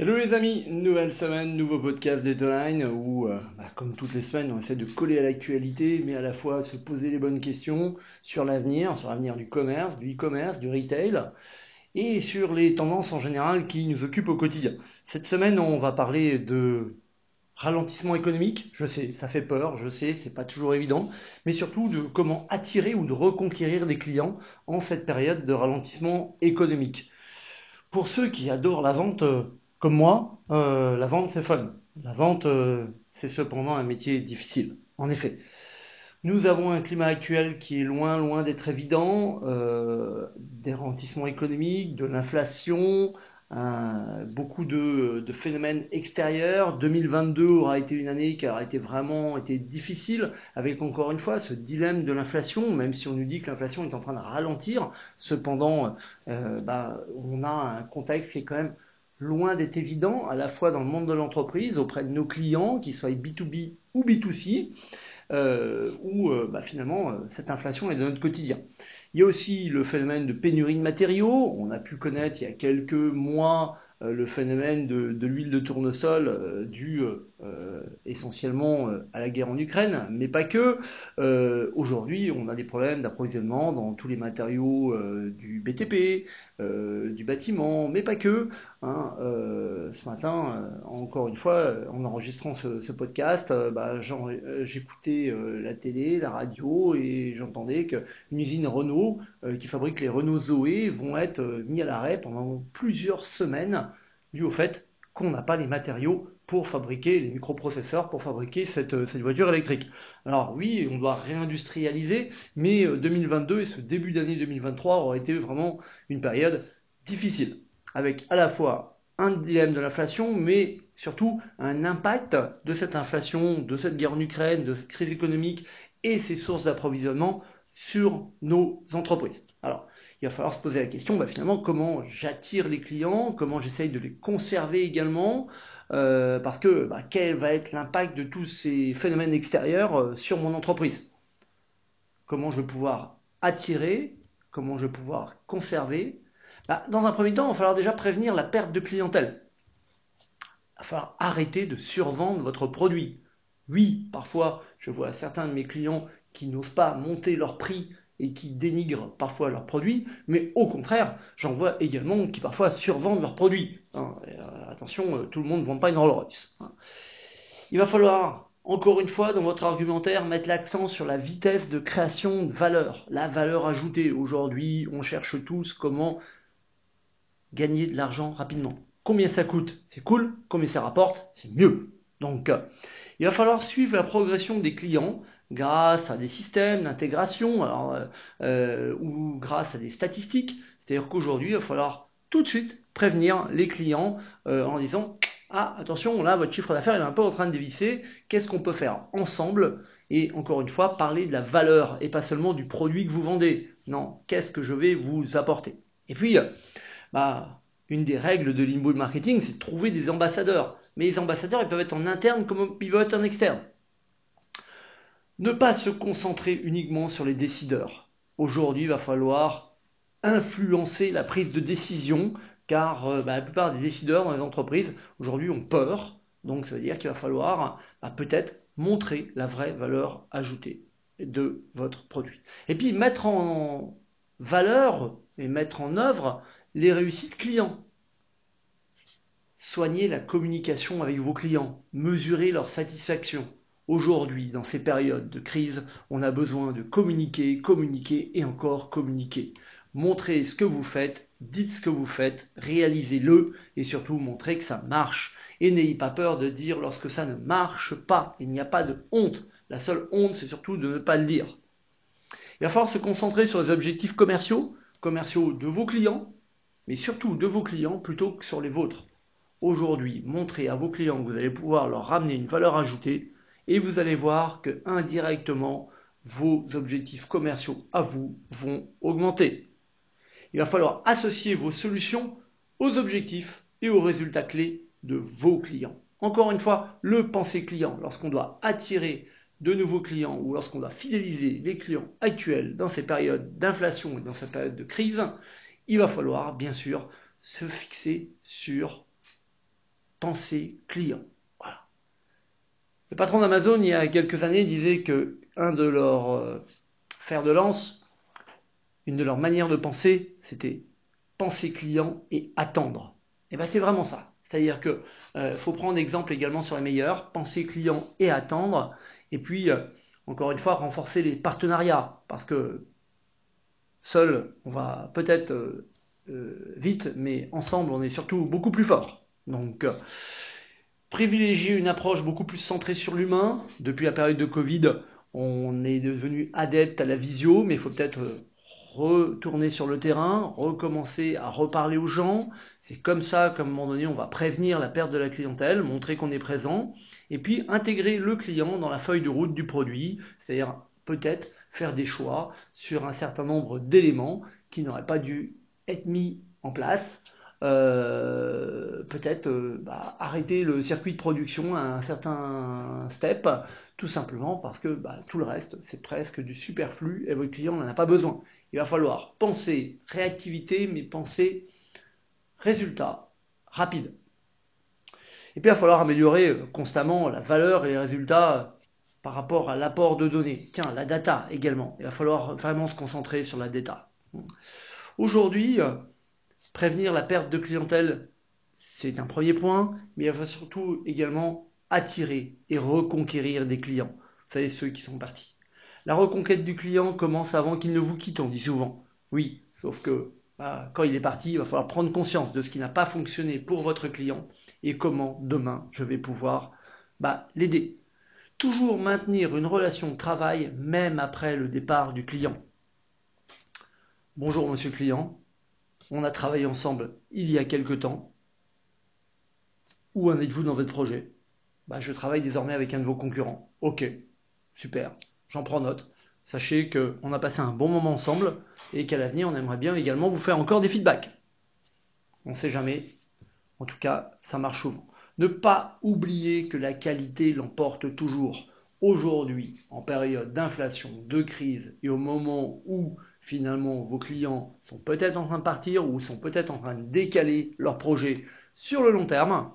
Hello les amis, nouvelle semaine, nouveau podcast Deadline où, euh, bah, comme toutes les semaines, on essaie de coller à l'actualité, mais à la fois se poser les bonnes questions sur l'avenir, sur l'avenir du commerce, du e-commerce, du retail, et sur les tendances en général qui nous occupent au quotidien. Cette semaine, on va parler de ralentissement économique. Je sais, ça fait peur, je sais, c'est pas toujours évident, mais surtout de comment attirer ou de reconquérir des clients en cette période de ralentissement économique. Pour ceux qui adorent la vente, euh, comme moi, euh, la vente c'est fun. La vente euh, c'est cependant un métier difficile. En effet, nous avons un climat actuel qui est loin, loin d'être évident, euh, des ralentissements économiques, de l'inflation, beaucoup de, de, phénomènes extérieurs. 2022 aura été une année qui aura été vraiment été difficile, avec encore une fois ce dilemme de l'inflation, même si on nous dit que l'inflation est en train de ralentir. Cependant, bah, on a un contexte qui est quand même loin d'être évident, à la fois dans le monde de l'entreprise, auprès de nos clients, qu'ils soient B2B ou B2C, euh, où euh, bah, finalement euh, cette inflation est de notre quotidien. Il y a aussi le phénomène de pénurie de matériaux. On a pu connaître il y a quelques mois le phénomène de, l'huile de tournesol dû euh, essentiellement à la guerre en Ukraine, mais pas que. Aujourd'hui, on a des problèmes d'approvisionnement dans tous les matériaux du BTP, du bâtiment, mais pas que. Hein. ce matin, encore une fois, en enregistrant ce, ce podcast, bah, j'écoutais la télé, la radio, et j'entendais qu'une usine Renault qui fabrique les Renault Zoé vont être mis à l'arrêt pendant plusieurs semaines dû au fait qu'on n'a pas les matériaux pour fabriquer les microprocesseurs, pour fabriquer cette, euh, cette, voiture électrique. Alors oui, on doit réindustrialiser, mais 2022 euh, et ce début d'année 2023 aura été vraiment une période difficile, avec à la fois un dilemme de l'inflation, mais surtout un impact de cette inflation, de cette guerre en Ukraine, de cette crise économique et ses sources d'approvisionnement sur nos entreprises. Alors, il va falloir se poser la question, bah, finalement, comment j'attire les clients, comment j'essaye de les conserver également, euh, parce que bah, quel va être l'impact de tous ces phénomènes extérieurs euh, sur mon entreprise? Comment je vais pouvoir attirer, comment je vais pouvoir conserver? Bah, Dans un premier temps, il va falloir déjà prévenir la perte de clientèle. Il va falloir arrêter de survendre votre produit. Oui, parfois, je vois certains de mes clients qui n'osent pas monter leur prix et qui dénigrent parfois leurs produits, mais au contraire, j'en vois également qui parfois survendent leurs produits. Hein. Euh, attention, euh, tout le monde ne vend pas une Rolls Royce. Hein. Il va falloir, encore une fois, dans votre argumentaire, mettre l'accent sur la vitesse de création de valeur, la valeur ajoutée. Aujourd'hui, on cherche tous comment gagner de l'argent rapidement. Combien ça coûte C'est cool. Combien ça rapporte C'est mieux. Donc, euh, il va falloir suivre la progression des clients grâce à des systèmes d'intégration euh, euh, ou grâce à des statistiques. C'est-à-dire qu'aujourd'hui, il va falloir tout de suite prévenir les clients euh, en disant ah attention là votre chiffre d'affaires est un peu en train de dévisser, qu'est-ce qu'on peut faire ensemble et encore une fois parler de la valeur et pas seulement du produit que vous vendez. Non, qu'est-ce que je vais vous apporter? Et puis bah une des règles de l'inbound marketing, c'est de trouver des ambassadeurs. Mais les ambassadeurs, ils peuvent être en interne comme ils peuvent être en externe. Ne pas se concentrer uniquement sur les décideurs. Aujourd'hui, il va falloir influencer la prise de décision, car euh, bah, la plupart des décideurs dans les entreprises aujourd'hui ont peur. Donc ça veut dire qu'il va falloir bah, peut-être montrer la vraie valeur ajoutée de votre produit. Et puis mettre en valeur et mettre en œuvre les réussites clients. Soignez la communication avec vos clients, mesurez leur satisfaction. Aujourd'hui, dans ces périodes de crise, on a besoin de communiquer, communiquer et encore communiquer. Montrez ce que vous faites, dites ce que vous faites, réalisez-le et surtout montrez que ça marche. Et n'ayez pas peur de dire lorsque ça ne marche pas. Il n'y a pas de honte. La seule honte, c'est surtout de ne pas le dire. Il va falloir se concentrer sur les objectifs commerciaux, commerciaux de vos clients, mais surtout de vos clients plutôt que sur les vôtres. Aujourd'hui, montrez à vos clients que vous allez pouvoir leur ramener une valeur ajoutée et vous allez voir que indirectement, vos objectifs commerciaux à vous vont augmenter. Il va falloir associer vos solutions aux objectifs et aux résultats clés de vos clients. Encore une fois, le penser client, lorsqu'on doit attirer de nouveaux clients ou lorsqu'on doit fidéliser les clients actuels dans ces périodes d'inflation et dans ces périodes de crise, il va falloir bien sûr se fixer sur pensée client. Le patron d'Amazon, il y a quelques années, disait que un de leurs euh, fers de lance, une de leurs manières de penser, c'était penser client et attendre. Et bien c'est vraiment ça. C'est-à-dire que euh, faut prendre exemple également sur les meilleurs, penser client et attendre. Et puis, euh, encore une fois, renforcer les partenariats. Parce que seul, on va peut-être euh, vite, mais ensemble, on est surtout beaucoup plus fort. Donc, privilégier une approche beaucoup plus centrée sur l'humain. Depuis la période de Covid, on est devenu adepte à la visio, mais il faut peut-être retourner sur le terrain, recommencer à reparler aux gens. C'est comme ça qu'à un moment donné, on va prévenir la perte de la clientèle, montrer qu'on est présent, et puis intégrer le client dans la feuille de route du produit, c'est-à-dire peut-être faire des choix sur un certain nombre d'éléments qui n'auraient pas dû être mis en place. Euh, peut-être euh, bah, arrêter le circuit de production à un certain step, tout simplement parce que bah, tout le reste, c'est presque du superflu et votre client n'en a pas besoin. Il va falloir penser réactivité, mais penser résultat rapide. Et puis il va falloir améliorer euh, constamment la valeur et les résultats par rapport à l'apport de données. Tiens, la data également. Il va falloir vraiment se concentrer sur la data. Aujourd'hui, euh, prévenir la perte de clientèle, c'est un premier point, mais il va surtout également attirer et reconquérir des clients. Vous savez, ceux qui sont partis. La reconquête du client commence avant qu'il ne vous quitte, on dit souvent. Oui, sauf que bah, quand il est parti, il va falloir prendre conscience de ce qui n'a pas fonctionné pour votre client et comment demain je vais pouvoir bah, l'aider. Toujours maintenir une relation de travail même après le départ du client. Bonjour monsieur client, on a travaillé ensemble il y a quelque temps. Où en êtes-vous dans votre projet? Bah, Je travaille désormais avec un de vos concurrents. Ok, super j'en prends note. Sachez qu'on a passé un bon moment ensemble et qu'à l'avenir, on aimerait bien également vous faire encore des feedbacks. On ne sait jamais. En tout cas, ça marche souvent. Ne pas oublier que la qualité l'emporte toujours. Aujourd'hui, en période d'inflation, de crise et au moment où finalement vos clients sont peut-être en train de partir ou sont peut-être en train de décaler leurs projets sur le long terme,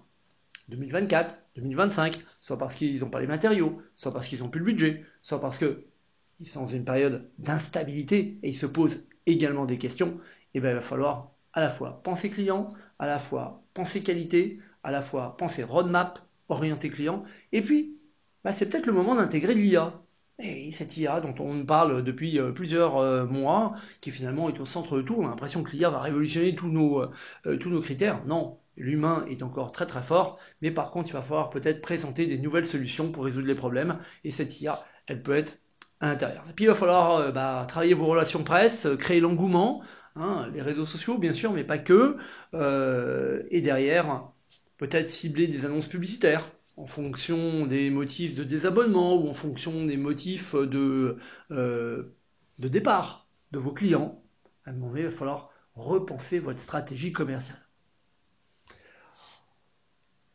2024, 2025, soit parce qu'ils n'ont pas les matériaux, soit parce qu'ils n'ont plus le budget, soit parce qu'ils sont dans une période d'instabilité et ils se posent également des questions, et eh bien il va falloir à la fois penser client, à la fois penser qualité, à la fois penser roadmap, orienté client, et puis bah, c'est peut-être le moment d'intégrer l'IA. Et cette IA dont on parle depuis euh, plusieurs euh, mois, qui finalement est au centre de tout, on a l'impression que l'IA va révolutionner tous nos, euh, tous nos critères. Non, L'humain est encore très très fort, mais par contre, il va falloir peut-être présenter des nouvelles solutions pour résoudre les problèmes. Et cette IA, elle peut être à l'intérieur. Et puis, il va falloir euh, bah, travailler vos relations presse, euh, créer l'engouement, hein, les réseaux sociaux, bien sûr, mais pas que. Euh, et derrière, peut-être cibler des annonces publicitaires en fonction des motifs de désabonnement ou en fonction des motifs de, de départ de vos clients. À un moment donné, il va falloir repenser votre stratégie commerciale.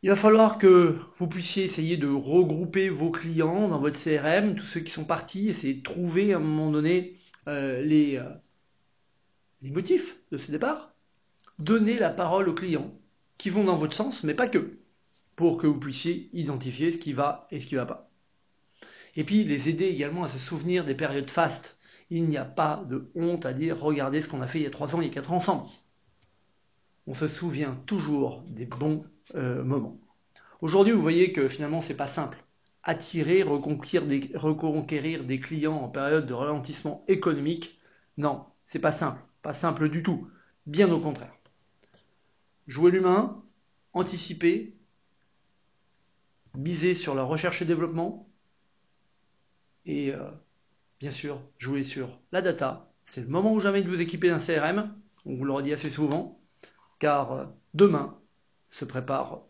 Il va falloir que vous puissiez essayer de regrouper vos clients dans votre CRM, tous ceux qui sont partis, essayer de trouver à un moment donné euh, les, euh, les motifs de ce départ. Donner la parole aux clients qui vont dans votre sens, mais pas que, pour que vous puissiez identifier ce qui va et ce qui ne va pas. Et puis les aider également à se souvenir des périodes fastes. Il n'y a pas de honte à dire regardez ce qu'on a fait il y a trois ans, il y a quatre ans ensemble. On se souvient toujours des bons euh, moment. Aujourd'hui, vous voyez que finalement, c'est pas simple. Attirer, reconquérir des, reconquérir des clients en période de ralentissement économique, non, c'est pas simple. Pas simple du tout. Bien au contraire. Jouer l'humain, anticiper, miser sur la recherche et développement, et euh, bien sûr, jouer sur la data. C'est le moment ou jamais de vous équiper d'un CRM, on vous le redit assez souvent, car euh, demain, se prépare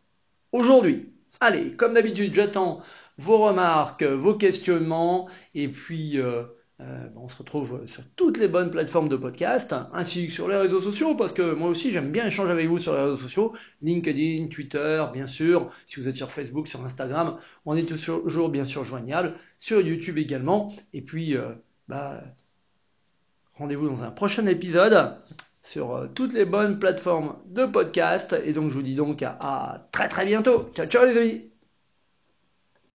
aujourd'hui. Allez, comme d'habitude, j'attends vos remarques, vos questionnements, et puis euh, euh, on se retrouve sur toutes les bonnes plateformes de podcast, ainsi que sur les réseaux sociaux, parce que moi aussi j'aime bien échanger avec vous sur les réseaux sociaux, LinkedIn, Twitter, bien sûr, si vous êtes sur Facebook, sur Instagram, on est toujours bien sûr joignable, sur YouTube également, et puis bah, rendez-vous dans un prochain épisode. Sur euh, toutes les bonnes plateformes de podcast. Et donc je vous dis donc à, à très très bientôt. Ciao ciao les amis